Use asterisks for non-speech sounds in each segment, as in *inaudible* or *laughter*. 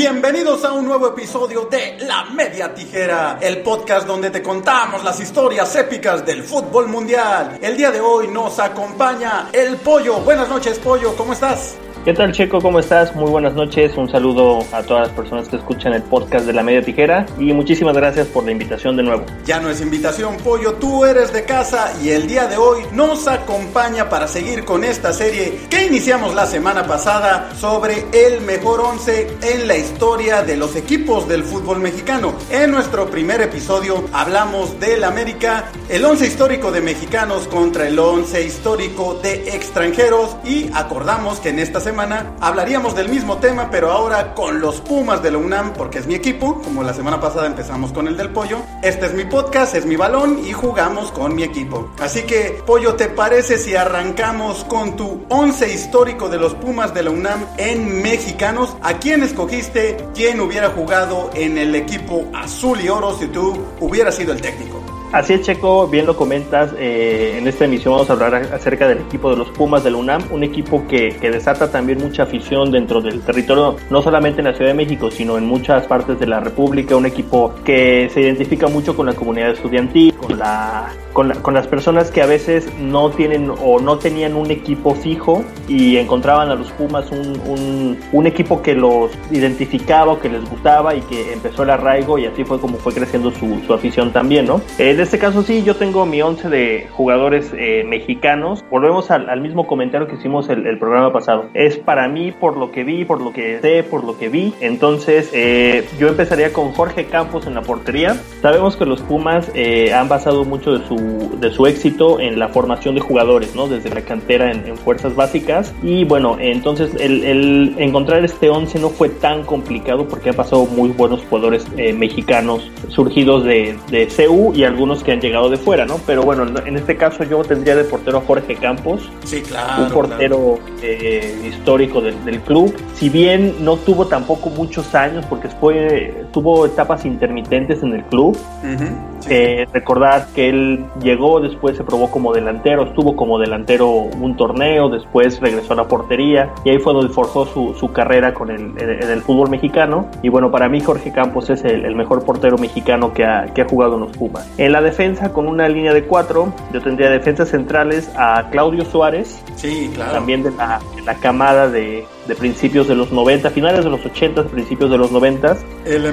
Bienvenidos a un nuevo episodio de La Media Tijera, el podcast donde te contamos las historias épicas del fútbol mundial. El día de hoy nos acompaña el Pollo. Buenas noches, Pollo, ¿cómo estás? ¿Qué tal Checo? ¿Cómo estás? Muy buenas noches. Un saludo a todas las personas que escuchan el podcast de la media tijera y muchísimas gracias por la invitación de nuevo. Ya no es invitación, Pollo, tú eres de casa y el día de hoy nos acompaña para seguir con esta serie que iniciamos la semana pasada sobre el mejor once en la historia de los equipos del fútbol mexicano. En nuestro primer episodio hablamos del América, el once histórico de mexicanos contra el once histórico de extranjeros y acordamos que en esta semana hablaríamos del mismo tema, pero ahora con los Pumas de la UNAM, porque es mi equipo, como la semana pasada empezamos con el del pollo. Este es mi podcast, es mi balón y jugamos con mi equipo. Así que, pollo, ¿te parece si arrancamos con tu 11 histórico de los Pumas de la UNAM en mexicanos? ¿A quién escogiste? ¿Quién hubiera jugado en el equipo azul y oro si tú hubieras sido el técnico? Así es, Checo, bien lo comentas. Eh, en esta emisión vamos a hablar acerca del equipo de los Pumas de la UNAM, un equipo que, que, desata también mucha afición dentro del territorio, no solamente en la Ciudad de México, sino en muchas partes de la República. Un equipo que se identifica mucho con la comunidad estudiantil, con, la, con, con las personas que a veces no tienen o no tenían un equipo fijo y encontraban a los Pumas un, un, un equipo que los identificaba o que les gustaba y que empezó el arraigo y así fue como fue creciendo su, su afición también, ¿no? Eh, en este caso sí, yo tengo mi 11 de jugadores eh, mexicanos. Volvemos al, mismo comentario que hicimos el, programa pasado. Es para mí por lo que vi, por lo que sé, por lo que vi. Entonces eh, yo empezaría con Jorge Campos en la portería. Sabemos que los Pumas eh, han basado mucho de su, de su éxito en la formación de jugadores, ¿no? Desde la cantera en, fuerzas básicas. Y bueno, entonces el, encontrar este 11 no fue tan complicado porque han pasado muy buenos jugadores mexicanos surgidos de, de CU y algunos que han llegado de fuera, ¿no? Pero bueno, en este caso yo tendría de portero a Jorge Campos, sí, claro, un portero claro. eh, histórico del, del, club. Si bien no tuvo tampoco muchos años, porque fue, tuvo etapas intermitentes en el club. Uh -huh, sí. eh, recordar que él llegó, después se probó como delantero, estuvo como delantero un torneo, después regresó a la portería y ahí fue donde forzó su, su carrera con el, en el fútbol mexicano. Y bueno, para mí Jorge Campos es el, el mejor portero mexicano que ha, que ha jugado en los Pumas. En la defensa, con una línea de cuatro, yo tendría defensas centrales a Claudio Suárez, sí, claro. también de la, de la camada de, de, principios de los 90, finales de los 80, principios de los 90.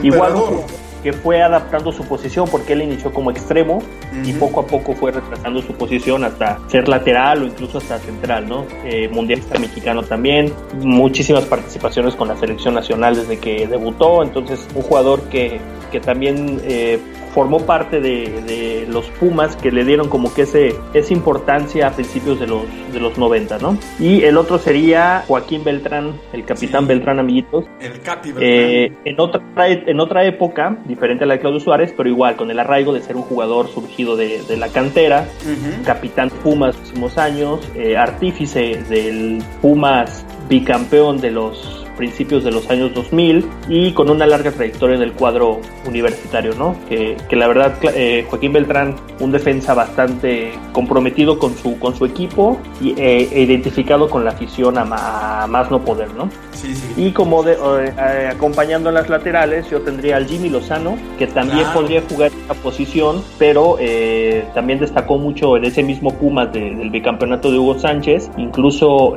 Igual que fue adaptando su posición porque él inició como extremo uh -huh. y poco a poco fue retrasando su posición hasta ser lateral o incluso hasta central, ¿no? Eh, mundialista mexicano también, muchísimas participaciones con la selección nacional desde que debutó, entonces un jugador que, que también eh, formó parte de, de, los Pumas que le dieron como que ese, esa importancia a principios de los, de los 90, ¿no? Y el otro sería Joaquín Beltrán, el capitán sí. Beltrán, amiguitos. El Capi Beltrán. Eh, en, otra, en otra época, diferente a la de Claudio Suárez, pero igual con el arraigo de ser un jugador surgido de, de la cantera, uh -huh. capitán Pumas últimos años, eh, artífice del Pumas bicampeón de los principios de los años 2000 y con una larga trayectoria en el cuadro universitario, ¿no? Que, que la verdad, eh, Joaquín Beltrán, un defensa bastante comprometido con su, con su equipo y, eh, e identificado con la afición a, a, más no poder, ¿no? Sí, sí. Y como de, eh, acompañando en las laterales, yo tendría al Jimmy Lozano, que también claro. podría jugar en esa posición, pero eh, también destacó mucho en ese mismo Pumas de, del bicampeonato de Hugo Sánchez, incluso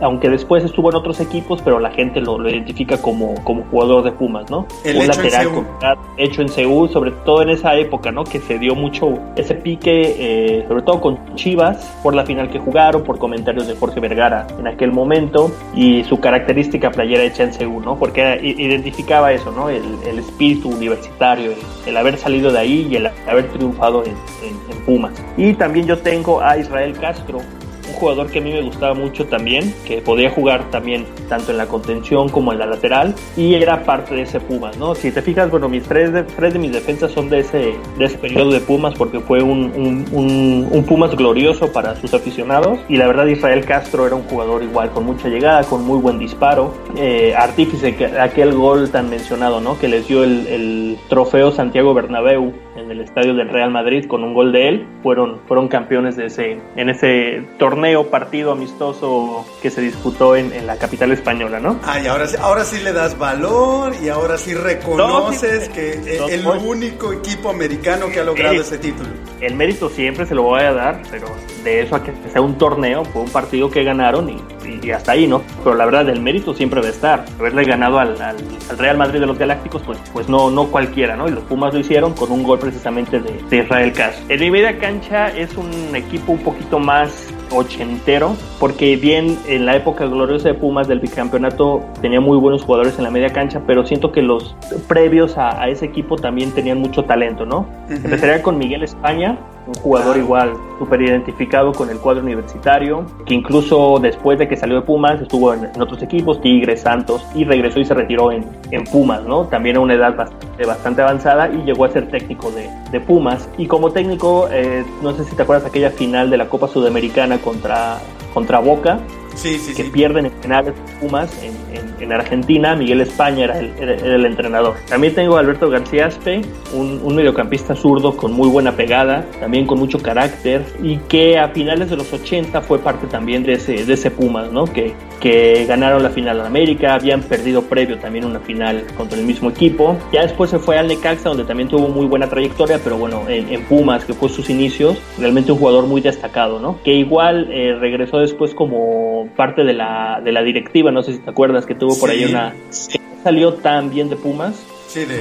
aunque después estuvo en otros equipos, pero la gente lo, lo identifica como, como jugador de Pumas, ¿no? El un hecho lateral en hecho en Seúl, sobre todo en esa época, ¿no? Que se dio mucho ese pique, eh, sobre todo con Chivas, por la final que jugaron, por comentarios de Jorge Vergara en aquel momento y su característica playera hecha en Seúl, ¿no? Porque identificaba eso, ¿no? El, el espíritu universitario, el, el, haber salido de ahí y el haber triunfado en, en, en Pumas. Y también yo tengo a Israel Castro, un jugador que a mí me gustaba mucho también, que podía jugar también tanto en la contención como en la lateral, y era parte de ese Pumas, ¿no? Si te fijas, bueno, mis tres de, tres de mis defensas son de ese, de ese periodo de Pumas, porque fue un, un, un, un, Pumas glorioso para sus aficionados, y la verdad Israel Castro era un jugador igual, con mucha llegada, con muy buen disparo, eh, artífice que aquel gol tan mencionado, ¿no? Que les dio el, el trofeo Santiago Bernabéu en el estadio del Real Madrid con un gol de él, fueron, fueron campeones de ese, en ese torneo torneo, partido amistoso que se disputó en, la capital española, ¿no? Ay, ahora, ahora sí le das valor y ahora sí reconoces que es el único equipo americano que ha logrado ese título. El mérito siempre se lo voy a dar, pero de eso a que sea un torneo, fue un partido que ganaron y, hasta ahí, ¿no? Pero la verdad, el mérito siempre debe estar. Haberle ganado al, Real Madrid de los Galácticos, pues, pues no, no cualquiera, ¿no? Y los Pumas lo hicieron con un gol precisamente de, de Israel Cash. En mi media cancha es un equipo un poquito más ochentero, porque bien en la época gloriosa de Pumas del bicampeonato tenía muy buenos jugadores en la media cancha, pero siento que los previos a, ese equipo también tenían mucho talento, ¿no? Empezaría con Miguel España, un jugador igual súper identificado con el cuadro universitario, que incluso después de que salió de Pumas estuvo en, otros equipos, Tigres, Santos, y regresó y se retiró en, en Pumas, ¿no? También a una edad bastante, bastante avanzada y llegó a ser técnico de, de Pumas. Y como técnico, eh, no sé si te acuerdas aquella final de la Copa Sudamericana contra, contra Boca, que pierden en penales Pumas en, Argentina. Miguel España era el, entrenador. También tengo a Alberto García Aspe, un, mediocampista zurdo con muy buena pegada, también con mucho carácter y que a finales de los 80 fue parte también de ese, de ese Pumas, ¿no? Que, que ganaron la final en América, habían perdido previo también una final contra el mismo equipo. Ya después se fue al Necaxa, donde también tuvo muy buena trayectoria, pero bueno, en, Pumas, que fue sus inicios, realmente un jugador muy destacado, ¿no? Que igual eh, regresó después como parte de la, de la directiva, no sé si te acuerdas que tuvo por ahí una... Que salió tan bien de Pumas,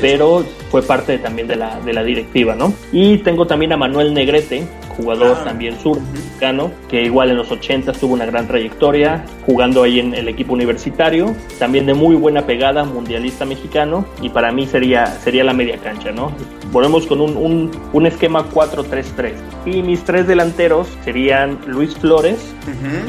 pero fue parte también de la, de la directiva, ¿no? Y tengo también a Manuel Negrete, jugador ah. también surcano, que igual en los 80 tuvo una gran trayectoria, jugando ahí en el equipo universitario, también de muy buena pegada, mundialista mexicano, y para mí sería, sería la media cancha, ¿no? Volvemos con un, un, un esquema 4-3-3. Y mis tres delanteros serían Luis Flores,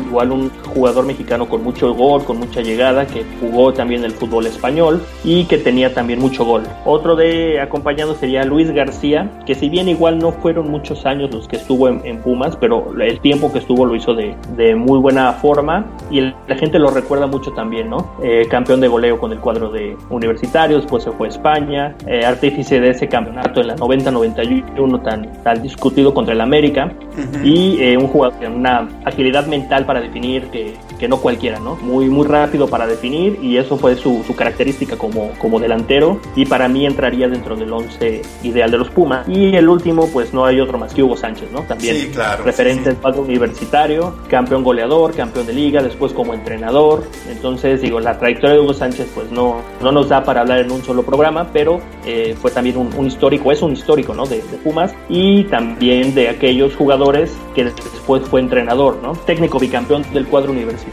igual un jugador mexicano con mucho gol, con mucha llegada, que jugó también el fútbol español y que tenía también mucho gol. Otro de acompañado sería Luis García, que si bien igual no fueron muchos años los que estuvo en, Pumas, pero el tiempo que estuvo lo hizo de, de muy buena forma y la gente lo recuerda mucho también, ¿no? Eh, campeón de goleo con el cuadro de Universitario, después se fue a España, eh, artífice de ese campeonato en la 90-91 tan, tan discutido contra el América y eh, un jugador con una agilidad mental para definir que, que, no cualquiera, ¿no? Muy, muy rápido para definir y eso fue su, su característica como, como delantero y para mí entraría dentro del 11 ideal de los Pumas. Y el último, pues no hay otro más que Hugo Sánchez, ¿no? También referente al universitario, campeón goleador, campeón de liga, después como entrenador. Entonces, digo, la trayectoria de Hugo Sánchez, pues no, no nos da para hablar en un solo programa, pero eh, fue también un, histórico, es un histórico, ¿no? De, de Pumas y también de aquellos jugadores que después fue entrenador, ¿no? Técnico bicampeón del cuadro universitario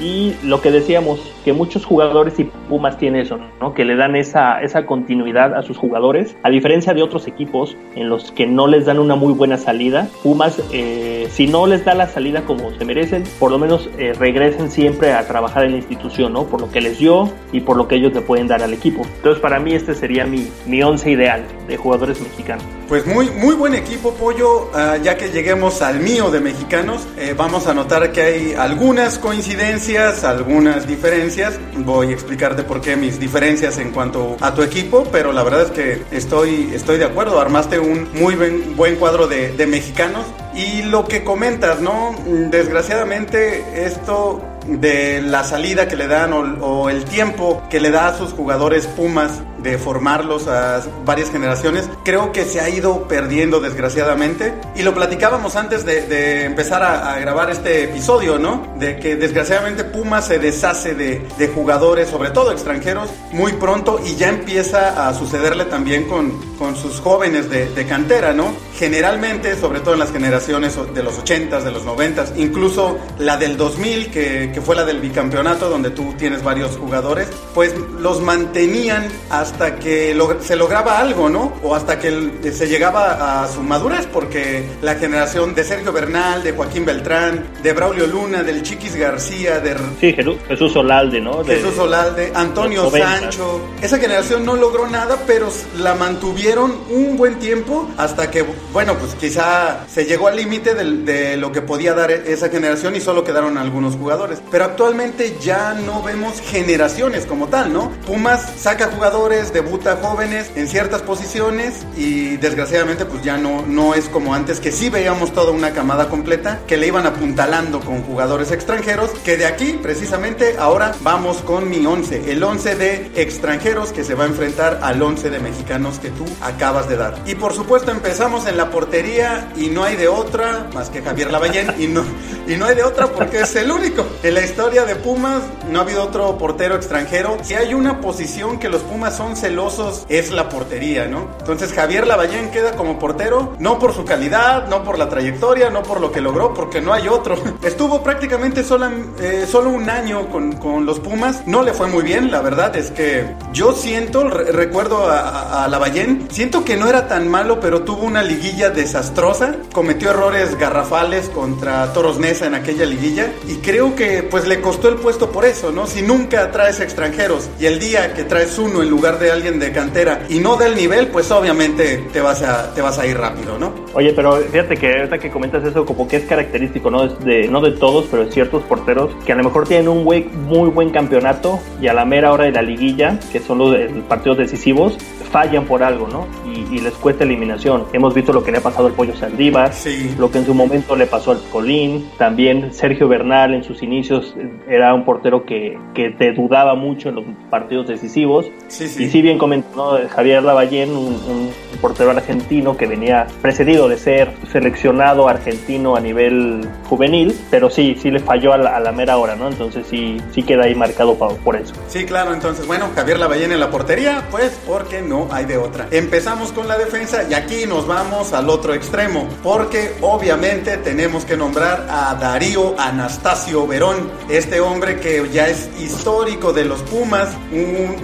y lo que decíamos, que muchos jugadores y Pumas tienen eso, ¿no? Que le dan esa, esa continuidad a sus jugadores, a diferencia de otros equipos en los que no les dan una muy buena salida. Pumas, eh, si no les da la salida como se merecen, por lo menos eh, regresen siempre a trabajar en la institución, ¿no? Por lo que les dio y por lo que ellos le pueden dar al equipo. Entonces, para mí este sería mi, mi once ideal de jugadores mexicanos. Pues muy, muy buen equipo, Pollo. Ah, ya que lleguemos al mío de mexicanos, eh, vamos a notar que hay algunas coincidencias, algunas diferencias. Voy a explicarte por qué mis diferencias en cuanto a tu equipo, pero la verdad es que estoy, estoy de acuerdo. Armaste un muy buen, cuadro de mexicanos. Y lo que comentas, ¿no? Desgraciadamente esto de la salida que le dan o, el tiempo que le da a sus jugadores Pumas de formarlos a varias generaciones, creo que se ha ido perdiendo desgraciadamente. Y lo platicábamos antes de, empezar a, grabar este episodio, ¿no? De que desgraciadamente Pumas se deshace de, jugadores, sobre todo extranjeros, muy pronto y ya empieza a sucederle también con, con sus jóvenes de, cantera, ¿no? Generalmente, sobre todo en las generaciones de los 80s, de los 90s, incluso la del 2000, que fue la del bicampeonato, donde tú tienes varios jugadores, pues los mantenían hasta que se lograba algo, ¿no? O hasta que se llegaba a su madurez, porque la generación de Sergio Bernal, de Joaquín Beltrán, de Braulio Luna, del Chiquis García, de... Sí, Jesús Olalde, ¿no? Jesús Olalde, Antonio Sancho. Esa generación no logró nada, pero la mantuvieron un buen tiempo hasta que, bueno, pues quizá se llegó al límite de, de lo que podía dar esa generación y solo quedaron algunos jugadores. Pero actualmente ya no vemos generaciones como tal, ¿no? Pumas saca jugadores, debuta jóvenes en ciertas posiciones y desgraciadamente pues ya no, no es como antes que sí veíamos toda una camada completa que le iban apuntalando con jugadores extranjeros, que de aquí precisamente ahora vamos con mi 11, el 11 de extranjeros que se va a enfrentar al 11 de mexicanos que tú acabas de dar. Y por supuesto empezamos en la portería y no hay de otra más que Javier Lavallén y no, y no hay de otra porque es el único. En la historia de Pumas no ha habido otro portero extranjero. Si hay una posición que los Pumas son celosos es la portería, ¿no? Entonces Javier Lavallén queda como portero, no por su calidad, no por la trayectoria, no por lo que logró, porque no hay otro. *laughs* Estuvo prácticamente sola, eh, solo un año con, con, los Pumas, no le fue muy bien, la verdad es que yo siento, recuerdo a, a Lavallén, siento que no era tan malo, pero tuvo una liguilla desastrosa, cometió errores garrafales contra Toros En aquella liguilla y creo que pues le costó el puesto por eso, ¿no? Si nunca traes extranjeros y el día que traes uno en lugar de alguien de cantera y no da el nivel, pues obviamente te vas te vas a ir rápido, ¿no? Oye, pero fíjate que ahorita que comentas eso como que es característico, ¿no? de, no de todos, pero de ciertos porteros que a lo mejor tienen un muy buen campeonato y a la mera hora de la liguilla, que son los partidos decisivos, fallan por algo, ¿no? Y, les cuesta eliminación. Hemos visto lo que le ha pasado al Pollo Saldívar, lo que en su momento le pasó al Colín, también Sergio Bernal en sus inicios era un portero que, que te dudaba mucho en los partidos decisivos. Y si bien comentó Javier Lavallén, un, un, portero argentino que venía precedido de ser seleccionado argentino a nivel juvenil, pero sí, sí le falló a la, mera hora, ¿no? Entonces sí, sí queda ahí marcado por eso. Sí, claro, entonces bueno, Javier Lavallén en la portería, pues porque no hay de otra. Empezamos con la defensa y aquí nos vamos al otro extremo, porque obviamente tenemos que nombrar a Darío Anastasio Verón, este hombre que ya es histórico de los Pumas,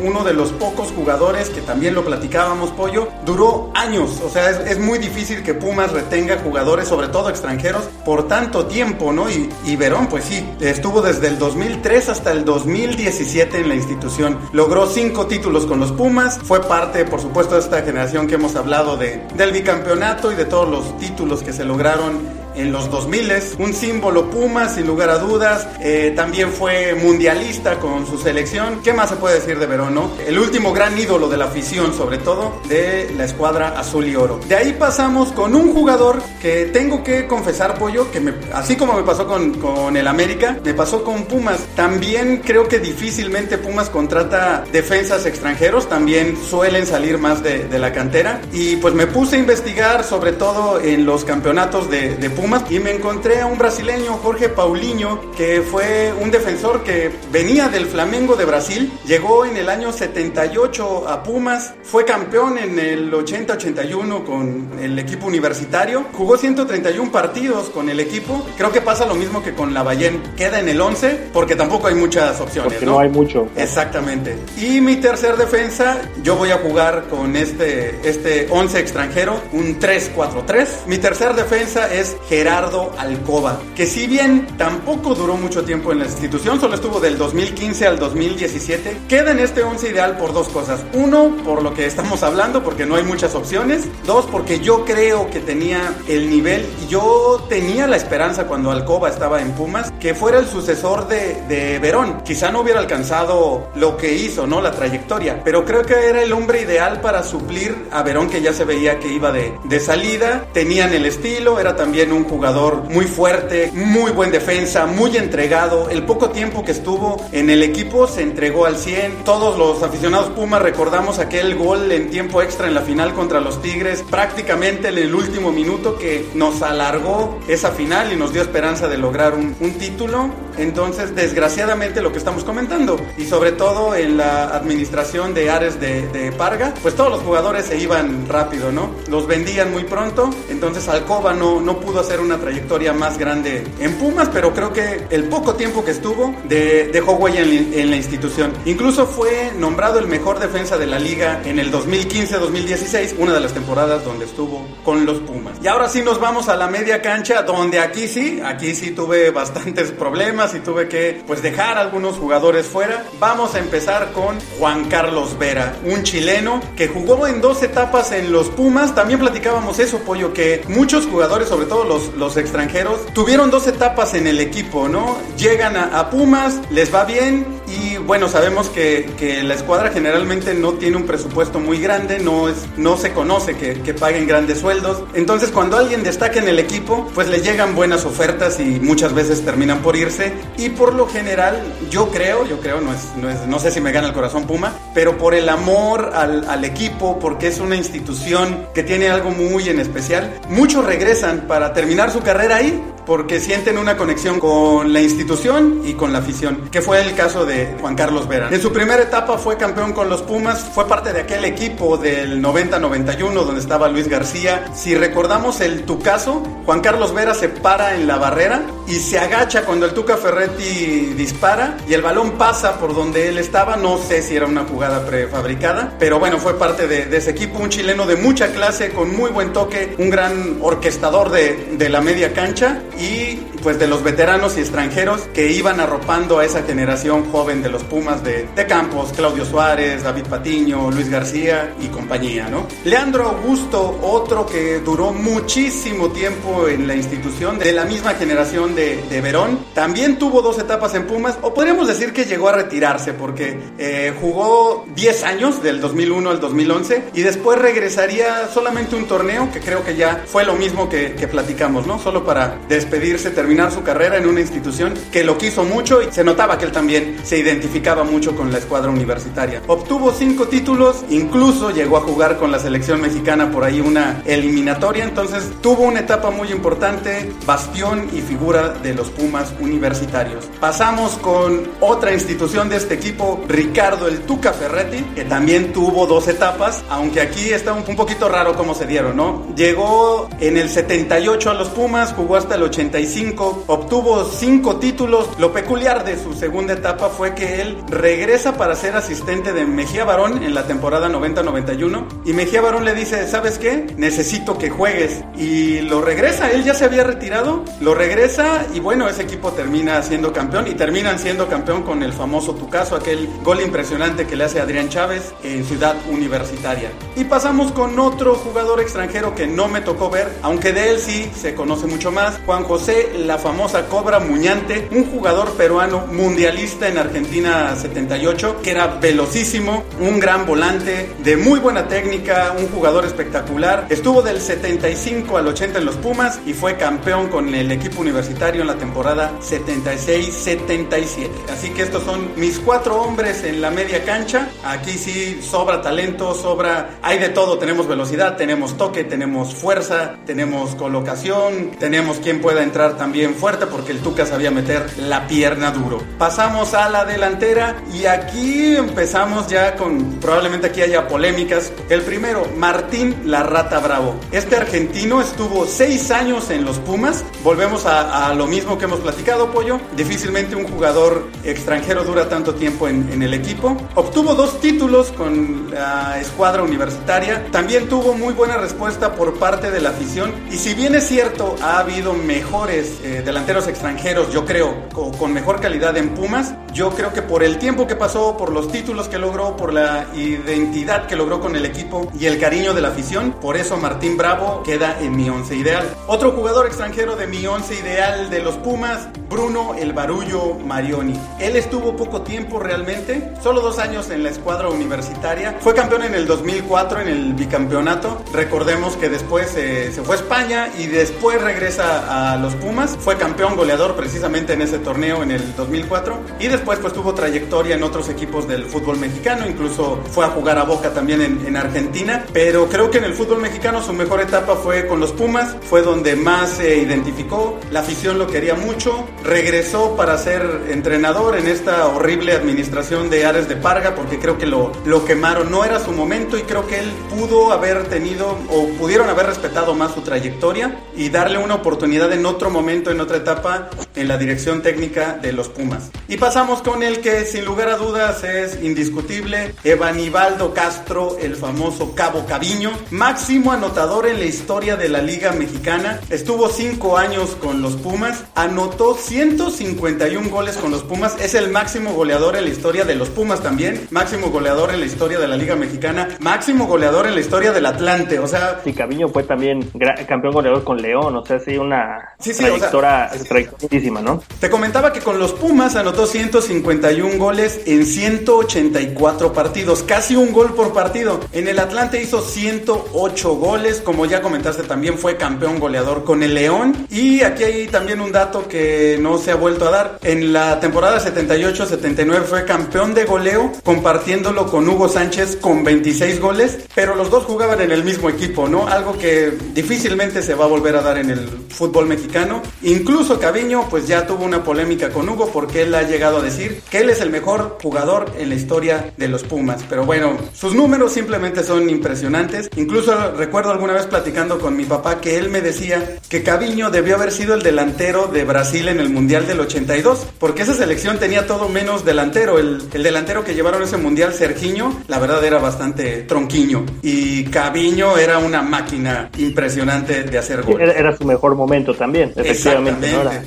uno de los pocos jugadores que también lo platicábamos, Pollo, duró años, o sea, es, muy difícil que Pumas retenga jugadores, sobre todo extranjeros, por tanto tiempo, ¿no? Y, Verón, pues sí, estuvo desde el 2003 hasta el 2017 en la institución, logró cinco títulos con los Pumas, fue parte, por supuesto, de esta generación que hemos hablado de, del bicampeonato y de todos los títulos que se lograron en los 2000, un símbolo Puma sin lugar a dudas, eh, también fue mundialista con su selección. ¿Qué más se puede decir de Verón, no? El último gran ídolo de la afición, sobre todo de la escuadra azul y oro. De ahí pasamos con un jugador que tengo que confesar, Pollo, que me, así como me pasó con, con el América, me pasó con Pumas. También creo que difícilmente Pumas contrata defensas extranjeros, también suelen salir más de, de la cantera. Y pues me puse a investigar sobre todo en los campeonatos de, de Pumas y me encontré a un brasileño, Jorge Paulinho, que fue un defensor que venía del Flamengo de Brasil, llegó en el año 78 a Pumas, fue campeón en el 80-81 con el equipo universitario, jugó 131 partidos con el equipo, creo que pasa lo mismo que con la Lavallén, queda en el 11 porque tampoco hay muchas opciones. Porque no, hay mucho. Exactamente. Y mi tercer defensa, yo voy a jugar con este, este 11 extranjero, un 3-4-3. Mi tercer defensa es Gerardo Alcoba, que si bien tampoco duró mucho tiempo en la institución, solo estuvo del 2015 al 2017, queda en este 11 ideal por dos cosas. Uno, por lo que estamos hablando, porque no hay muchas opciones. Dos, porque yo creo que tenía el nivel yo tenía la esperanza cuando Alcoba estaba en Pumas que fuera el sucesor de, de Verón. Quizá no hubiera alcanzado lo que hizo, ¿no? La trayectoria, pero creo que era el hombre ideal para suplir a Verón que ya se veía que iba de, de salida. Tenían el estilo, era también un jugador muy fuerte, muy buen defensa, muy entregado. El poco tiempo que estuvo en el equipo se entregó al 100. Todos los aficionados Pumas recordamos aquel gol en tiempo extra en la final contra los Tigres, prácticamente en el último minuto que nos alargó esa final y nos dio esperanza de lograr un, título. Entonces, desgraciadamente lo que estamos comentando, y sobre todo en la administración de Ares de, de Parga, pues todos los jugadores se iban rápido, ¿no? Los vendían muy pronto, entonces Alcoba no, no pudo hacer una trayectoria más grande en Pumas, pero creo que el poco tiempo que estuvo dejó huella en, la institución. Incluso fue nombrado el mejor defensa de la liga en el 2015-2016, una de las temporadas donde estuvo con los Pumas. Y ahora sí nos vamos a la media cancha, donde aquí sí, aquí sí tuve bastantes problemas y tuve que pues dejar algunos jugadores fuera. Vamos a empezar con Juan Carlos Vera, un chileno que jugó en dos etapas en los Pumas. También platicábamos eso, Pollo, que muchos jugadores, sobre todo los los, extranjeros, tuvieron dos etapas en el equipo, ¿no? Llegan a, Pumas, les va bien y bueno, sabemos que, que, la escuadra generalmente no tiene un presupuesto muy grande, no, es, no se conoce que, que paguen grandes sueldos. Entonces cuando alguien destaca en el equipo, pues le llegan buenas ofertas y muchas veces terminan por irse. Y por lo general, yo creo, yo creo, no, es, no, es, no sé si me gana el corazón Puma, pero por el amor al, al equipo, porque es una institución que tiene algo muy en especial, muchos regresan para terminar su carrera ahí porque sienten una conexión con la institución y con la afición, que fue el caso de Juan Carlos Vera. En su primera etapa fue campeón con los Pumas, fue parte de aquel equipo del 90-91 donde estaba Luis García. Si recordamos el Tucaso, Juan Carlos Vera se para en la barrera y se agacha cuando el Tuca Ferretti dispara y el balón pasa por donde él estaba. No sé si era una jugada prefabricada, pero bueno, fue parte de, ese equipo, un chileno de mucha clase, con muy buen toque, un gran orquestador de, de la media cancha y pues de los veteranos y extranjeros que iban arropando a esa generación joven de los Pumas de, de Campos, Claudio Suárez, David Patiño, Luis García y compañía, ¿no? Leandro Augusto, otro que duró muchísimo tiempo en la institución, de la misma generación de, de Verón, también tuvo dos etapas en Pumas, o podríamos decir que llegó a retirarse porque eh, jugó 10 años, del 2001 al 2011, y después regresaría solamente un torneo, que creo que ya fue lo mismo que, que platicamos, ¿no? Solo para despedirse, terminar su carrera en una institución que lo quiso mucho y se notaba que él también se identificaba mucho con la escuadra universitaria. Obtuvo cinco títulos, incluso llegó a jugar con la selección mexicana por ahí una eliminatoria, entonces tuvo una etapa muy importante, bastión y figura de los Pumas universitarios. Pasamos con otra institución de este equipo, Ricardo el Tuca Ferretti, que también tuvo dos etapas, aunque aquí está un, un poquito raro cómo se dieron, ¿no? Llegó en el 78 a los Pumas, jugó hasta el 85, obtuvo cinco títulos. Lo peculiar de su segunda etapa fue que él regresa para ser asistente de Mejía Barón en la temporada 90-91 y Mejía Barón le dice, ¿sabes qué? Necesito que juegues. Y lo regresa, él ya se había retirado, lo regresa y bueno, ese equipo termina siendo campeón y terminan siendo campeón con el famoso Tucaso, aquel gol impresionante que le hace Adrián Chávez en Ciudad Universitaria. Y pasamos con otro jugador extranjero que no me tocó ver, aunque de él sí se conoce mucho más, Juan José, la famosa Cobra Muñante, un jugador peruano mundialista en Argentina 78, que era velocísimo, un gran volante, de muy buena técnica, un jugador espectacular. Estuvo del 75 al 80 en los Pumas y fue campeón con el equipo universitario en la temporada 76-77. Así que estos son mis cuatro hombres en la media cancha. Aquí sí sobra talento, sobra, hay de todo. Tenemos velocidad, tenemos toque, tenemos fuerza, tenemos colocación, tenemos quien pueda entrar también fuerte porque el Tuca sabía meter la pierna duro. Pasamos a la delantera y aquí empezamos ya con, probablemente aquí haya polémicas. El primero, Martín La Rata Bravo. Este argentino estuvo seis años en los Pumas. Volvemos a, lo mismo que hemos platicado, Pollo. Difícilmente un jugador extranjero dura tanto tiempo en el equipo. Obtuvo dos títulos con la escuadra universitaria. También tuvo muy buena respuesta por parte de la afición. Y si bien es cierto, ha habido mejores eh, delanteros extranjeros, yo creo, con, mejor calidad en Pumas. Yo creo que por el tiempo que pasó, por los títulos que logró, por la identidad que logró con el equipo y el cariño de la afición, por eso Martín Bravo queda en mi once ideal. Otro jugador extranjero de mi once ideal de los Pumas, Bruno El Barullo Marioni. Él estuvo poco tiempo realmente, solo dos años en la escuadra universitaria. Fue campeón en el 2004 en el bicampeonato. Recordemos que después eh, se fue a España y después regresa a los Pumas. Fue campeón goleador precisamente en ese torneo en el 2004 y después pues tuvo trayectoria en otros equipos del fútbol mexicano, incluso fue a jugar a Boca también en, en Argentina, pero creo que en el fútbol mexicano su mejor etapa fue con los Pumas, fue donde más se identificó, la afición lo quería mucho, regresó para ser entrenador en esta horrible administración de Ares de Parga porque creo que lo, lo quemaron, no era su momento y creo que él pudo haber tenido o pudieron haber respetado más su trayectoria y darle una oportunidad en otro momento, en otra etapa, en la dirección técnica de los Pumas. Y pasamos con el que sin lugar a dudas es indiscutible, Evanibaldo Castro, el famoso Cabo Caviño, máximo anotador en la historia de la Liga Mexicana, estuvo cinco años con los Pumas, anotó 151 goles con los Pumas. Es el máximo goleador en la historia de los Pumas también. Máximo goleador en la historia de la Liga Mexicana. Máximo goleador en la historia del Atlante. O sea. Sí, Caviño fue también campeón goleador con León. O sea, sí, una sí, sí, trayectoria, ¿no? Te comentaba que con los Pumas anotó 151 goles en 184 partidos. Casi un gol por partido. En el Atlante hizo 108 goles. Como ya comentaste, también fue campeón goleador con el León. Y aquí hay también un dato que no se ha vuelto a dar. En la temporada 78-79 fue campeón de goleo, compartiéndolo con Hugo Sánchez con 26 goles, pero los dos jugaban en el mismo equipo, ¿no? Algo que difícilmente se va a volver a dar en el fútbol mexicano. Incluso Caviño, pues ya tuvo una polémica con Hugo porque él ha llegado a decir que él es el mejor jugador en la historia de los Pumas. Pero bueno, sus números simplemente son impresionantes. Incluso recuerdo alguna vez platicando con mi papá que él me decía que Caviño debió haber sido el delantero de Brasil en el Mundial del 82, porque esa selección tenía todo menos delantero. El, el delantero que llevaron ese Mundial, Sergiño, la verdad era bastante tronquiño. Y Caviño era una máquina impresionante de hacer goles. Era, su mejor momento también, efectivamente.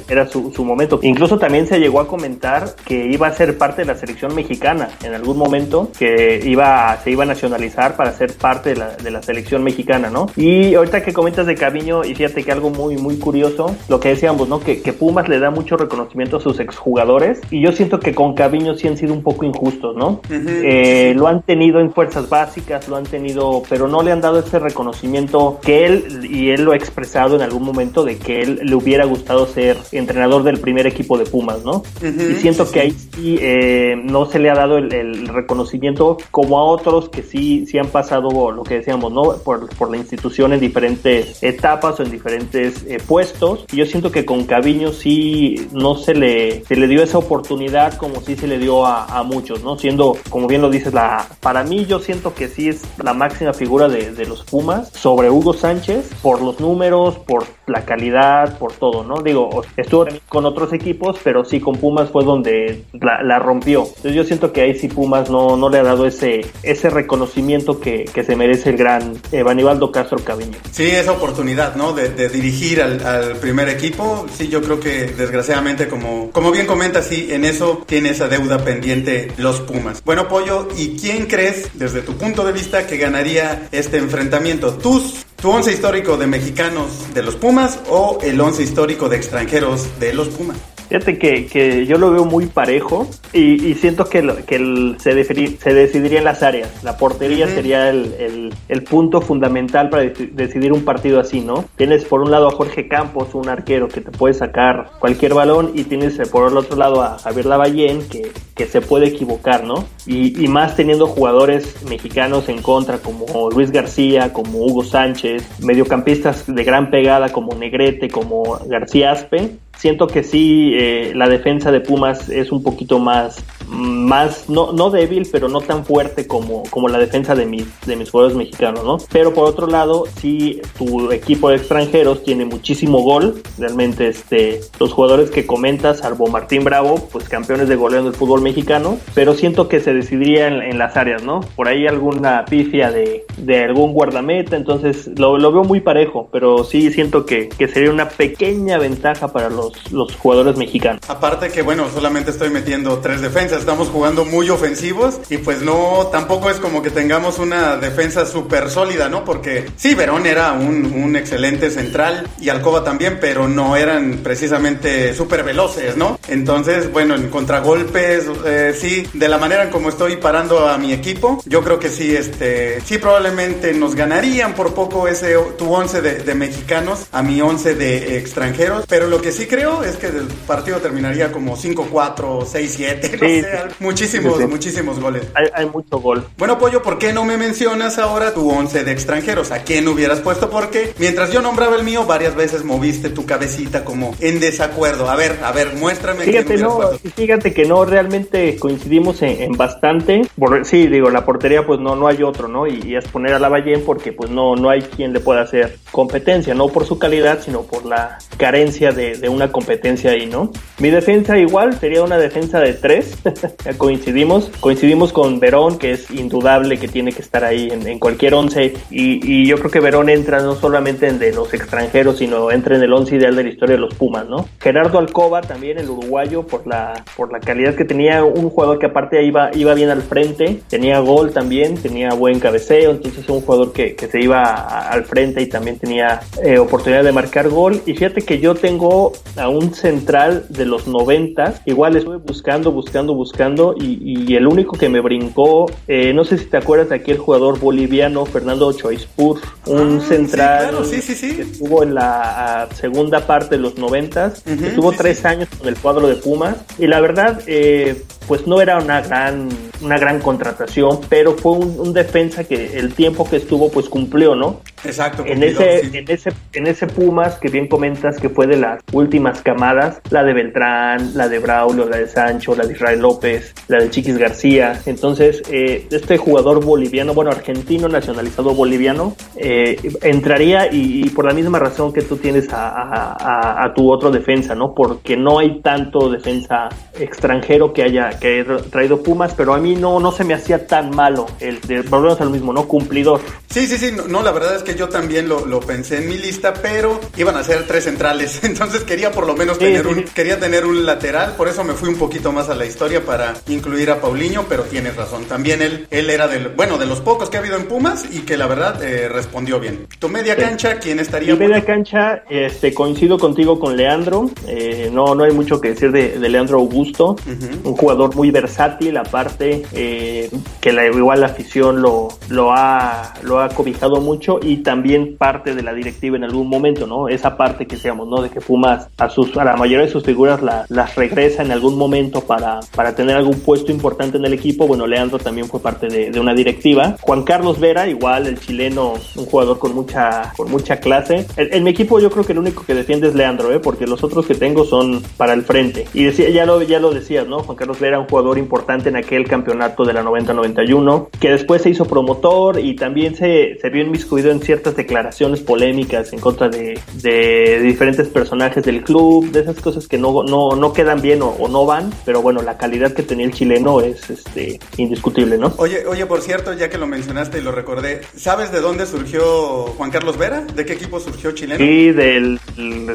Era, su, su, momento. Incluso también se llegó a comentar que iba a ser parte de la selección mexicana en algún momento, que iba se iba a nacionalizar para ser parte de la, de la selección mexicana, ¿no? Y ahorita que comentas de Caviño, y fíjate que algo muy, muy curioso, lo que decíamos, ¿no? Que, que Pumas le da mucho reconocimiento a sus exjugadores, y yo siento que con Caviño sí han sido un poco injustos, ¿no? Eh, lo han tenido en fuerzas básicas, lo han tenido, pero no le han dado ese reconocimiento que él, y él lo ha expresado en algún momento, de que él le hubiera gustado ser entrenador del primer equipo de Pumas, ¿no? Y siento que ahí sí eh, no se le ha dado el, reconocimiento como a otros que sí, sí han pasado lo que decíamos, ¿no? Por, por la institución en diferentes etapas o en diferentes eh, puestos. Y yo siento que con Caviño sí no se le, se le dio esa oportunidad como sí se le dio a, a muchos, ¿no? Siendo, como bien lo dices, la, para mí yo siento que sí es la máxima figura de, de los Pumas sobre Hugo Sánchez por los números, por la calidad, por todo, ¿no? Digo, estuvo con otros equipos, pero sí con Pumas fue donde la, rompió. Entonces yo siento que ahí sí Pumas no, no le ha dado ese, ese reconocimiento que, que se merece el gran Evanibaldo Castro Caviño. Sí, esa oportunidad, ¿no? De, dirigir al, al, primer equipo. Sí, yo creo que desgraciadamente, como, como bien comenta, sí, en eso tiene esa deuda pendiente los Pumas. Bueno, Pollo, ¿y quién crees, desde tu punto de vista, que ganaría este enfrentamiento? ¿Tus ¿Tu once histórico de mexicanos de los Pumas o el once histórico de extranjeros de los Pumas? Fíjate que, que, yo lo veo muy parejo y, y siento que, que el, se, se, decidiría en las áreas. La portería sería el, el, el, punto fundamental para decidir un partido así, ¿no? Tienes por un lado a Jorge Campos, un arquero que te puede sacar cualquier balón y tienes eh, por el otro lado a Javier Lavallén que, que se puede equivocar, ¿no? Y, y más teniendo jugadores mexicanos en contra como Luis García, como Hugo Sánchez, mediocampistas de gran pegada como Negrete, como García Aspe siento que sí, eh, la defensa de Pumas es un poquito más, más no, no débil, pero no tan fuerte como, como la defensa de mis, de mis jugadores mexicanos, ¿no? Pero por otro lado, sí, tu equipo de extranjeros tiene muchísimo gol. Realmente, este, los jugadores que comentas, salvo Martín Bravo, pues campeones de goleo del fútbol mexicano, pero siento que se decidiría en, las áreas, ¿no? Por ahí alguna pifia de, de algún guardameta, entonces lo, lo, veo muy parejo, pero sí siento que, que sería una pequeña ventaja para los los, jugadores mexicanos. Aparte que, bueno, solamente estoy metiendo tres defensas, estamos jugando muy ofensivos y pues no, tampoco es como que tengamos una defensa súper sólida, ¿no? Porque sí, Verón era un, excelente central y Alcoba también, pero no eran precisamente súper veloces, ¿no? Entonces, bueno, en contragolpes, eh, sí, de la manera en como estoy parando a mi equipo, yo creo que sí, este, sí probablemente nos ganarían por poco ese, tu 11 de, de mexicanos a mi 11 de extranjeros, pero lo que sí creo es que el partido terminaría como 5-4, 6-7, *laughs* no sé, muchísimos, muchísimos goles. Hay, mucho gol. Bueno, Pollo, ¿por qué no me mencionas ahora tu 11 de extranjeros? ¿A quién hubieras puesto? Porque mientras yo nombraba el mío, varias veces moviste tu cabecita como en desacuerdo. A ver, a ver, muéstrame. Fíjate, no, fíjate que no, realmente coincidimos en, bastante. Por, sí, digo, la portería pues no, no hay otro, ¿no? Y, es poner a la Ballén porque pues no, no hay quien le pueda hacer competencia, no por su calidad, sino por la carencia de, de una competencia ahí, ¿no? Mi defensa igual sería una defensa de tres, *laughs* coincidimos. Coincidimos con Verón, que es indudable que tiene que estar ahí en, cualquier once. Y, yo creo que Verón entra no solamente en de los extranjeros, sino entra en el once ideal de la historia de los Pumas, ¿no? Gerardo Alcoba, también el uruguayo, por la, por la calidad que tenía, un jugador que aparte iba, iba bien al frente, tenía gol también, tenía buen cabeceo, entonces un jugador que, se iba al frente y también tenía eh, oportunidad de marcar gol. Y fíjate que yo tengo a un central de los 90, igual estuve buscando, buscando, buscando y, el único que me brincó, eh, no sé si te acuerdas de aquel jugador boliviano, Fernando Choispur, un ah, central que estuvo en la segunda parte de los 90, estuvo tres años con el cuadro de Pumas. Y la verdad, eh, pues no era una gran, una gran contratación, pero fue un, defensa que el tiempo que estuvo pues cumplió, ¿no? Exacto. En ese, en ese, en ese Pumas que bien comentas que fue de las últimas camadas, la de Beltrán, la de Braulio, la de Sancho, la de Israel López, la de Chiquis García. Entonces, eh, este jugador boliviano, bueno, argentino, nacionalizado boliviano, eh, entraría y, por la misma razón que tú tienes a, a tu otro defensa, ¿no? Porque no hay tanto defensa extranjero que haya que he traído Pumas, pero a mí no, no se me hacía tan malo. El de, volvemos al mismo, ¿no? Cumplidor. Sí, sí, sí. No, la verdad es que yo también lo, lo, pensé en mi lista, pero iban a ser tres centrales. *laughs* Entonces quería por lo menos tener un, quería tener un lateral. Por eso me fui un poquito más a la historia para incluir a Paulinho, pero tienes razón. También él, él era del, bueno, de los pocos que ha habido en Pumas y que la verdad eh, respondió bien. Tu media cancha, ¿quién estaría? Mi media cancha, este, coincido contigo con Leandro. Eh, no, no hay mucho que decir de, Leandro Augusto. Un jugador muy versátil, aparte eh, que la, igual la afición lo, lo, ha, lo ha cobijado mucho y también parte de la directiva en algún momento, ¿no? Esa parte que seamos, ¿no? De que Pumas a, sus, a la mayoría de sus figuras las regresa en algún momento para, para tener algún puesto importante en el equipo. Bueno, Leandro también fue parte de, una directiva. Juan Carlos Vera, igual el chileno, un jugador con mucha, con mucha clase. En, mi equipo yo creo que el único que defiende es Leandro, ¿eh? Porque los otros que tengo son para el frente. Y decía, ya lo, ya lo decías, ¿no? Juan Carlos Vera un jugador importante en aquel campeonato de la 90-91, que después se hizo promotor y también se, se vio inmiscuido en ciertas declaraciones polémicas en contra de, de diferentes personajes del club, de esas cosas que no, no, no quedan bien o, no van, pero bueno, la calidad que tenía el chileno es este, indiscutible, ¿no? Oye, oye, por cierto, ya que lo mencionaste y lo recordé, ¿sabes de dónde surgió Juan Carlos Vera? ¿De qué equipo surgió chileno? Sí, del,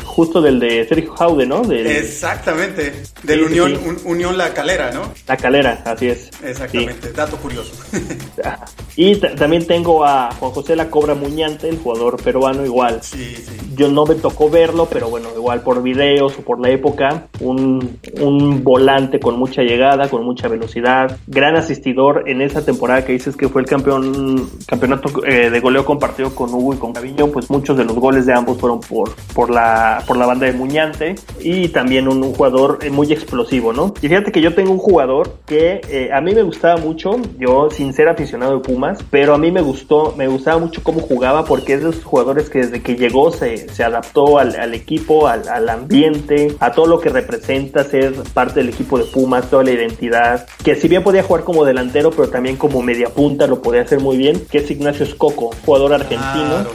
justo del de Sergio Jaude, ¿no? Exactamente, del Unión, Unión La Calera, la calera, así es. Exactamente, dato curioso. *laughs* y también tengo a Juan José La Cobra Muñante, el jugador peruano igual. Sí, sí. Yo no me tocó verlo, pero bueno, igual por videos o por la época, un, un volante con mucha llegada, con mucha velocidad, gran asistidor en esa temporada que dices que fue el campeón campeonato eh, de goleo compartido con Hugo y con Gaviño, pues muchos de los goles de ambos fueron por, por, la, por la banda de Muñante y también un, un jugador muy explosivo, ¿no? Y fíjate que yo tengo un jugador que eh, a mí me gustaba mucho, yo sin ser aficionado de Pumas, pero a mí me gustó, me gustaba mucho cómo jugaba porque es de esos jugadores que desde que llegó se, se adaptó al, al equipo, al, al, ambiente, a todo lo que representa ser parte del equipo de Pumas, toda la identidad, que si bien podía jugar como delantero, pero también como media punta lo podía hacer muy bien, que es Ignacio Escoco, jugador argentino,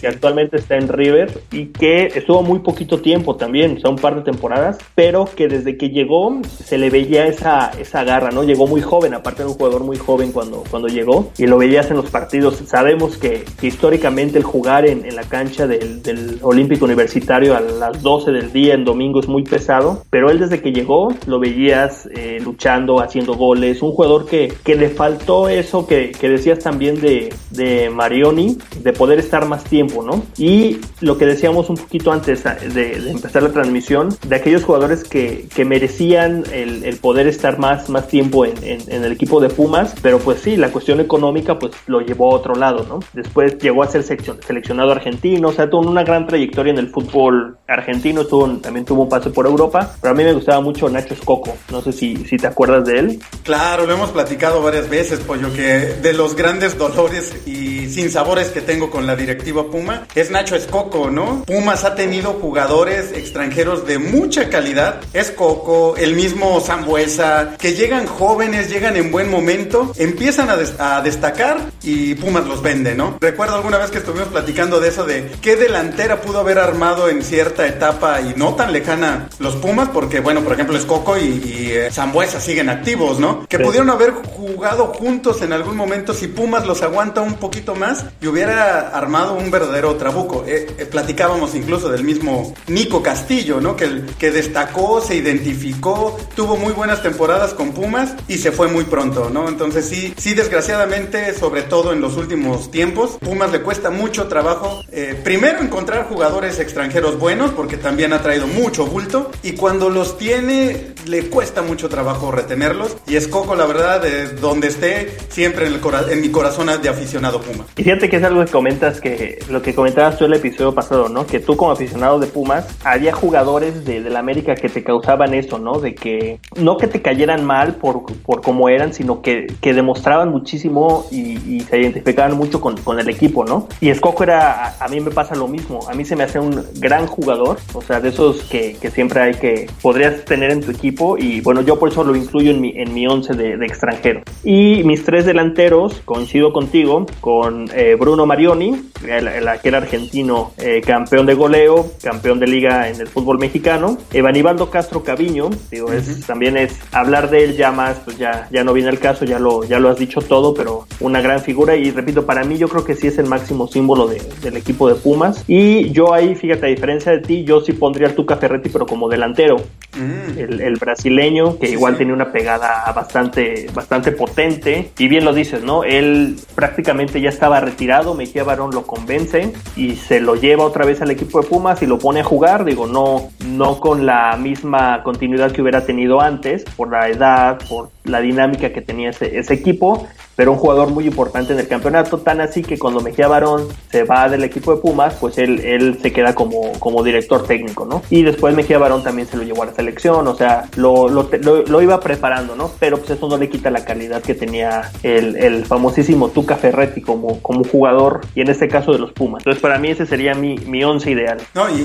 que actualmente está en River y que estuvo muy poquito tiempo también, o sea, un par de temporadas, pero que desde que llegó se le veía esa, esa garra, ¿no? Llegó muy joven, aparte era un jugador muy joven cuando, cuando llegó y lo veías en los partidos. Sabemos que, históricamente el jugar en, en la cancha del, del, Olímpico Universitario a las 12 del día en domingo es muy pesado, pero él desde que llegó lo veías eh, luchando, haciendo goles, un jugador que, que le faltó eso que, que decías también de, de Marioni, de poder estar más tiempo, ¿no? Y lo que decíamos un poquito antes de, de empezar la transmisión, de aquellos jugadores que, que merecían el, el poder estar más, más tiempo en, en, el equipo de Pumas, pero pues sí, la cuestión económica pues lo llevó a otro lado, ¿no? Después llegó a ser seleccionado argentino, o sea, tuvo una gran trayectoria en el fútbol argentino, tuvo, también tuvo un pase por Europa, pero a mí me gustaba mucho Nacho Escoco, no sé si, si te acuerdas de él. Claro, lo hemos platicado varias veces, Pollo, que de los grandes dolores y sin sabores que tengo con la directiva Puma es Nacho Escoco, ¿no? Pumas ha tenido jugadores extranjeros de mucha calidad. Escoco, el mismo Zambuesa, que llegan jóvenes, llegan en buen momento, empiezan a, a destacar y Pumas los vende, ¿no? Recuerdo alguna vez que estuvimos platicando de eso, de qué delantera pudo haber armado en cierta etapa y no tan lejana los Pumas, porque bueno, por ejemplo, Escoco y, y eh, Zambuesa siguen activos, ¿no? Que pudieron haber jugado juntos en algún momento si Pumas los aguanta un poquito más y hubiera armado un verdadero trabuco. Eh, eh, platicábamos incluso del mismo Nico Castillo, ¿no? Que, que destacó, se identificó, tuvo muy buenas temporadas con Pumas y se fue muy pronto, ¿no? Entonces sí, sí, desgraciadamente, sobre todo en los últimos tiempos, Pumas le cuesta mucho trabajo, eh, primero encontrar jugadores extranjeros buenos, porque también ha traído mucho bulto, y cuando los tiene, le cuesta mucho trabajo retenerlos, y es Coco, la verdad, de donde esté, siempre en, en mi corazón de aficionado Puma. Y fíjate que es algo que comentas, que lo que comentabas tú el episodio pasado, ¿no? Que tú como aficionado de Pumas, había jugadores de la América que te causaban eso, ¿no? De que no que te cayeran mal por, por cómo eran, sino que, que demostraban muchísimo y, y, se identificaban mucho con, con, el equipo, ¿no? Y Escoco era, a, a, mí me pasa lo mismo, a mí se me hace un gran jugador, o sea, de esos que, que siempre hay que, podrías tener en tu equipo y bueno, yo por eso lo incluyo en mi, en mi once de, de extranjero. Y mis tres delanteros, coincido contigo, con eh, Bruno Marioni, el, el, aquel argentino eh, campeón de goleo, campeón de liga en el fútbol mexicano, Evanibaldo Castro Caviño, digo, es, uh -huh. también es hablar de él ya más, pues ya, ya no viene el caso, ya lo, ya lo has dicho todo, pero una gran figura y repito, para mí yo creo que sí es el máximo símbolo de, del equipo de Pumas y yo ahí, fíjate, a diferencia de ti, yo sí pondría al Tuca Ferretti, pero como delantero, mm. el, el, brasileño, que sí, igual sí. tenía una pegada bastante, bastante potente y bien lo dices, ¿no? Él prácticamente ya estaba retirado, Mejía Barón lo convence y se lo lleva otra vez al equipo de Pumas y lo pone a jugar, digo, no, no con la misma continuidad que hubiera tenido antes, por la edad, por la dinámica que tenía ese, equipo, pero un jugador muy importante en el campeonato, tan así que cuando Mejía Barón se va del equipo de Pumas, pues él, él se queda como, como director técnico, ¿no? Y después Mejía Barón también se lo llevó a la selección, o sea, lo, lo, lo, iba preparando, ¿no? Pero pues eso no le quita la calidad que tenía el, el famosísimo Tuca Ferretti como, como jugador, y en este caso de los Pumas. Entonces para mí ese sería mi, mi once ideal. No, y,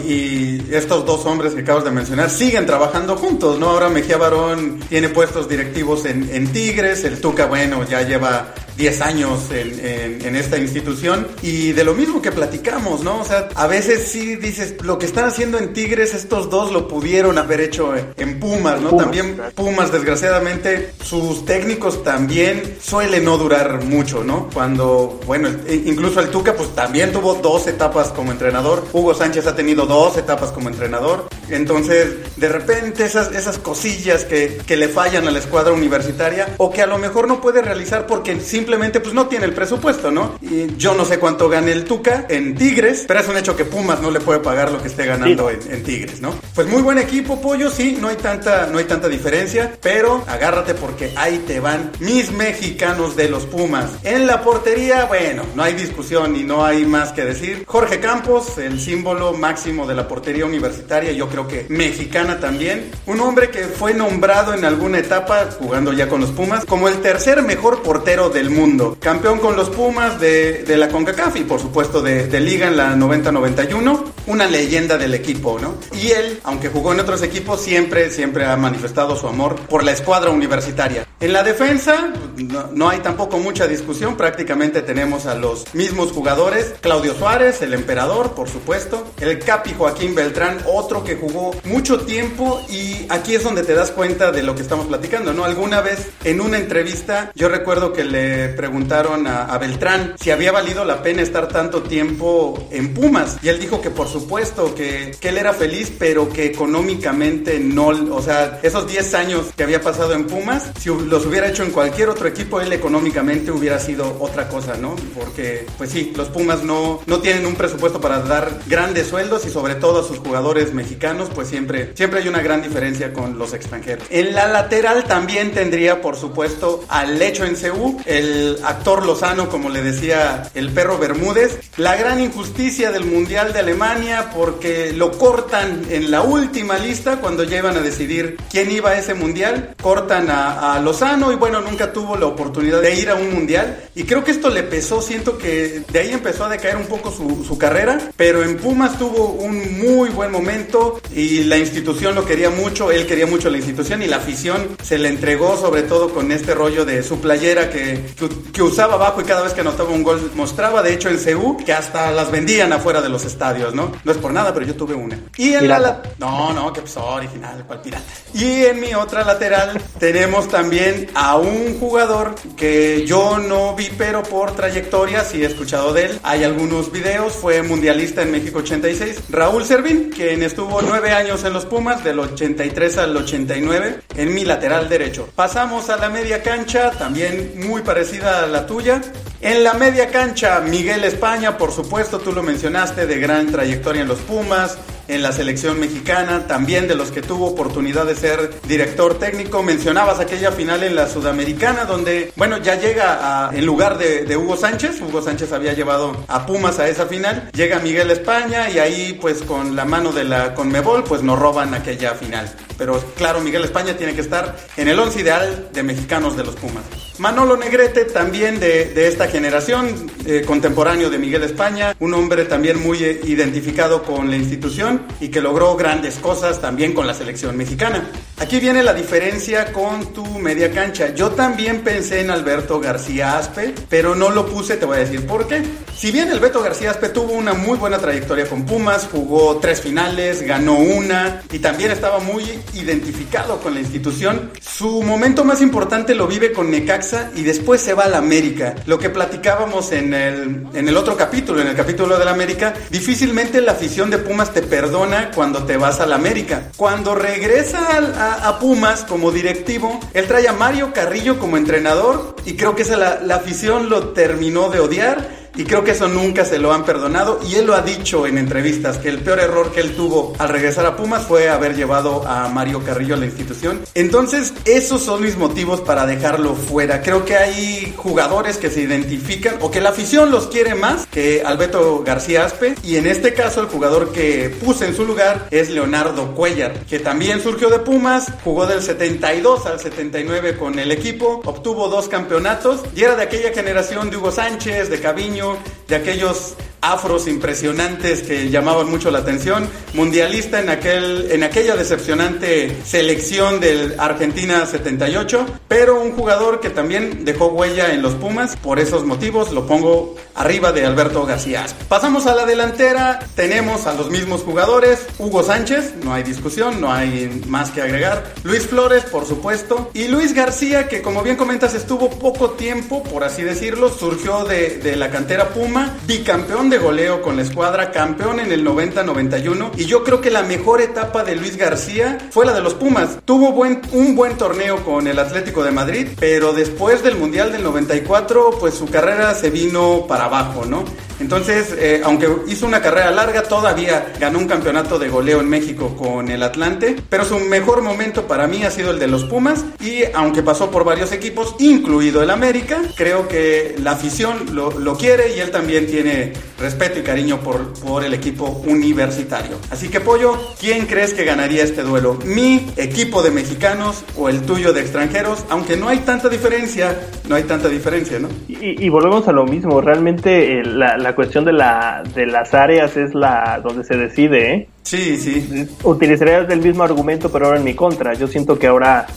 y estos dos hombres que acabas de mencionar siguen trabajando juntos, ¿no? Ahora Mejía Barón tiene puestos directivos en, en Tigres, el Tuca, bueno, ya lleva 10 años en, en, en, esta institución y de lo mismo que platicamos, ¿no? O sea, a veces sí dices, lo que están haciendo en Tigres, estos dos lo pudieron haber hecho en Pumas, ¿no? Pumas, también Pumas, desgraciadamente, sus técnicos también suelen no durar mucho, ¿no? Cuando, bueno, incluso el Tuca, pues también tuvo dos etapas como entrenador, Hugo Sánchez ha tenido dos etapas como entrenador, entonces, de repente esas, esas cosillas que, que le fallan a la escuadra universitaria o que a lo mejor no puede realizar porque simplemente pues no tiene el presupuesto, ¿no? Y yo no sé cuánto gane el Tuca en Tigres, pero es un hecho que Pumas no le puede pagar lo que esté ganando sí. en, en, Tigres, ¿no? Pues muy buen equipo, Pollo, sí, no hay tanta, no hay tanta diferencia, pero agárrate porque ahí te van mis mexicanos de los Pumas. En la portería, bueno, no hay discusión y no hay más que decir. Jorge Campos, el símbolo máximo de la portería universitaria, yo creo que mexicana también. Un hombre que fue nombrado en alguna etapa, jugando ya con los Pumas, como el tercer mejor portero del mundo. Campeón con los Pumas de, de la CONCACAF y por supuesto de, de Liga en la 90-91. Una leyenda del equipo, ¿no? Y él, aunque jugó en otros equipos, siempre, siempre ha manifestado su amor por la escuadra universitaria. En la defensa, no, no hay tampoco mucha discusión. Prácticamente tenemos a los mismos jugadores. Claudio Suárez, el emperador, por supuesto. El Capi Joaquín Beltrán, otro que jugó mucho tiempo y aquí es donde te das cuenta de lo que estamos platicando, ¿no? Alguna vez en una entrevista, yo recuerdo que le preguntaron a, a, Beltrán si había valido la pena estar tanto tiempo en Pumas. Y él dijo que por supuesto, que, que él era feliz, pero que económicamente no, o sea, esos 10 años que había pasado en Pumas, si los hubiera hecho en cualquier otro equipo, él económicamente hubiera sido otra cosa, ¿no? Porque, pues sí, los Pumas no, no tienen un presupuesto para dar grandes sueldos y sobre todo a sus jugadores mexicanos pues siempre, siempre hay una gran diferencia con los extranjeros. En la lateral también tendría, por supuesto, al Lecho en CU, el actor Lozano, como le decía el perro Bermúdez. La gran injusticia del Mundial de Alemania porque lo cortan en la última lista cuando iban a decidir quién iba a ese Mundial. Cortan a, Lozano y bueno, nunca tuvo la oportunidad de ir a un Mundial. Y creo que esto le pesó, siento que de ahí empezó a decaer un poco su carrera, pero en Pumas tuvo un muy buen momento y la institución lo quería mucho, él quería mucho la institución y la afición se le entregó sobre todo con este rollo de su playera que, que, usaba abajo y cada vez que anotaba un gol mostraba, de hecho en CU, que hasta las vendían afuera de los estadios, ¿no? No es por nada, pero yo tuve una. Y en la... No, no, que pues original, cual pirata. Y en mi otra lateral tenemos también a un jugador que yo no vi, pero por trayectoria sí he escuchado de él. Hay algunos videos, fue mundialista en México 86. Raúl Servín, quien estuvo nueve años en los Pumas, del 83 al 89, en mi lateral derecho. Pasamos a la media cancha, también muy parecida a la tuya. En la media cancha, Miguel España, por supuesto, tú lo mencionaste, de gran trayectoria en los Pumas, en la selección mexicana, también de los que tuvo oportunidad de ser director técnico. Mencionabas aquella final en la Sudamericana, donde, bueno, ya llega en lugar de, Hugo Sánchez, Hugo Sánchez había llevado a Pumas a esa final, llega Miguel España y ahí pues con la mano de la Conmebol pues nos roban aquella final. Pero claro, Miguel España tiene que estar en el once ideal de mexicanos de los Pumas. Manolo Negrete, también de, esta generación, eh, contemporáneo de Miguel España, un hombre también muy eh, identificado con la institución y que logró grandes cosas también con la selección mexicana. Aquí viene la diferencia con tu media cancha. Yo también pensé en Alberto García Aspe, pero no lo puse, te voy a decir por qué. Si bien Alberto García Aspe tuvo una muy buena trayectoria con Pumas, jugó tres finales, ganó una y también estaba muy identificado con la institución, su momento más importante lo vive con Necaxa y después se va a la América. Lo que platicábamos en el, en el otro capítulo, en el capítulo de la América, difícilmente la afición de Pumas te perdona cuando te vas a la América. Cuando regresa al a, Pumas como directivo, él trae a Mario Carrillo como entrenador y creo que esa la, la afición lo terminó de odiar y creo que eso nunca se lo han perdonado y él lo ha dicho en entrevistas que el peor error que él tuvo al regresar a Pumas fue haber llevado a Mario Carrillo a la institución. Entonces, esos son mis motivos para dejarlo fuera. Creo que hay jugadores que se identifican o que la afición los quiere más que Alberto García Aspe y en este caso el jugador que puse en su lugar es Leonardo Cuellar, que también surgió de Pumas, jugó del 72 al 79 con el equipo, obtuvo dos campeonatos y era de aquella generación de Hugo Sánchez, de Caviño, Leo de aquellos afros impresionantes que llamaban mucho la atención, mundialista en, aquel, en aquella decepcionante selección del Argentina 78, pero un jugador que también dejó huella en los Pumas, por esos motivos lo pongo arriba de Alberto García. Pasamos a la delantera, tenemos a los mismos jugadores, Hugo Sánchez, no hay discusión, no hay más que agregar, Luis Flores, por supuesto, y Luis García, que como bien comentas estuvo poco tiempo, por así decirlo, surgió de, de la cantera Puma, bicampeón de goleo con la escuadra, campeón en el 90-91 y yo creo que la mejor etapa de Luis García fue la de los Pumas. Tuvo buen, un buen torneo con el Atlético de Madrid, pero después del Mundial del 94 pues su carrera se vino para abajo, ¿no? Entonces, eh, aunque hizo una carrera larga, todavía ganó un campeonato de goleo en México con el Atlante, pero su mejor momento para mí ha sido el de los Pumas y aunque pasó por varios equipos, incluido el América, creo que la afición lo, lo quiere y él también tiene respeto y cariño por, por el equipo universitario. Así que Pollo, ¿quién crees que ganaría este duelo? ¿Mi equipo de mexicanos o el tuyo de extranjeros? Aunque no hay tanta diferencia, no hay tanta diferencia, ¿no? Y, volvemos a lo mismo, realmente eh, la, la, cuestión de, la, de las áreas es la donde se decide, ¿eh? Sí, sí. Utilizarías el mismo argumento, pero ahora en mi contra. Yo siento que ahora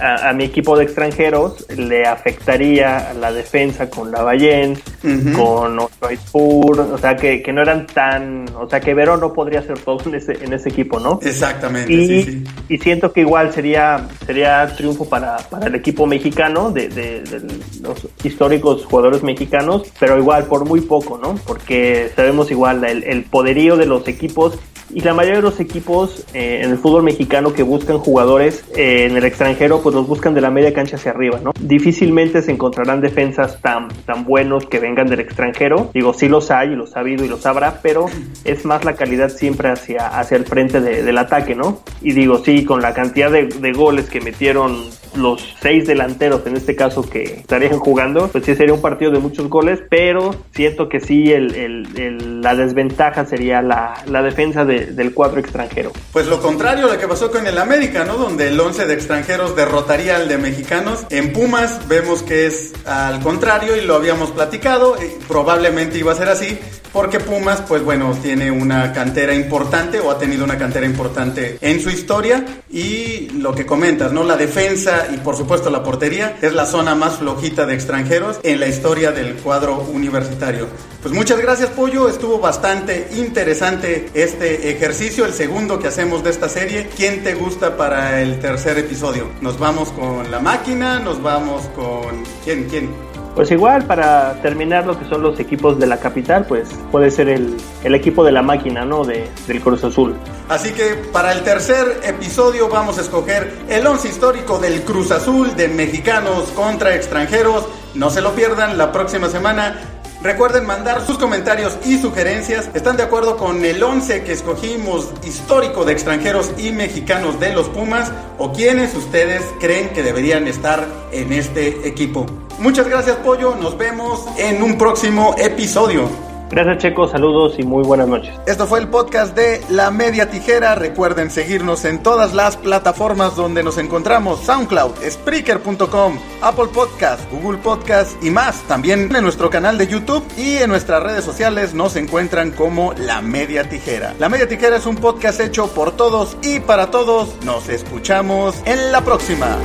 a, mi equipo de extranjeros le afectaría la defensa con Lavallén, con Ochoa o sea, que, que, no eran tan, o sea, que Verón no podría ser todo en ese, en ese equipo, ¿no? Exactamente, y, sí, sí. y siento que igual sería, sería triunfo para, para el equipo mexicano, de, de, los históricos jugadores mexicanos, pero igual por muy poco, ¿no? Porque sabemos igual el, el poderío de los equipos y la mayoría de los equipos eh, en el fútbol mexicano que buscan jugadores eh, en el extranjero, pues los buscan de la media cancha hacia arriba, ¿no? Difícilmente se encontrarán defensas tan, tan buenos que vengan del extranjero. Digo, sí los hay y los ha habido y los habrá, pero es más la calidad siempre hacia, hacia el frente del ataque, ¿no? Y digo, sí, con la cantidad de, de goles que metieron los seis delanteros en este caso que estarían jugando, pues sí sería un partido de muchos goles, pero siento que sí el, la desventaja sería la, la defensa del cuadro extranjero. Pues lo contrario a lo que pasó con el América, ¿no? Donde el 11 de extranjeros derrotaría al de mexicanos. En Pumas vemos que es al contrario y lo habíamos platicado, probablemente iba a ser así, porque Pumas, pues bueno, tiene una cantera importante o ha tenido una cantera importante en su historia y lo que comentas, ¿no? La defensa y por supuesto la portería es la zona más flojita de extranjeros en la historia del cuadro universitario. Pues muchas gracias Pollo, estuvo bastante interesante este ejercicio, el segundo que hacemos de esta serie. ¿Quién te gusta para el tercer episodio? ¿Nos vamos con la máquina? ¿Nos vamos con... ¿Quién? ¿Quién? Pues igual, para terminar lo que son los equipos de la capital, pues puede ser el, el equipo de la máquina, ¿no? De, del Cruz Azul. Así que para el tercer episodio vamos a escoger el once histórico del Cruz Azul de mexicanos contra extranjeros. No se lo pierdan la próxima semana. Recuerden mandar sus comentarios y sugerencias. ¿Están de acuerdo con el 11 que escogimos histórico de extranjeros y mexicanos de los Pumas? ¿O quiénes ustedes creen que deberían estar en este equipo? Muchas gracias Pollo, nos vemos en un próximo episodio. Gracias Checo, saludos y muy buenas noches. Esto fue el podcast de La Media Tijera. Recuerden seguirnos en todas las plataformas donde nos encontramos, SoundCloud, Spreaker.com, Apple Podcast, Google Podcast y más. También en nuestro canal de YouTube y en nuestras redes sociales nos encuentran como La Media Tijera. La Media Tijera es un podcast hecho por todos y para todos. Nos escuchamos en la próxima.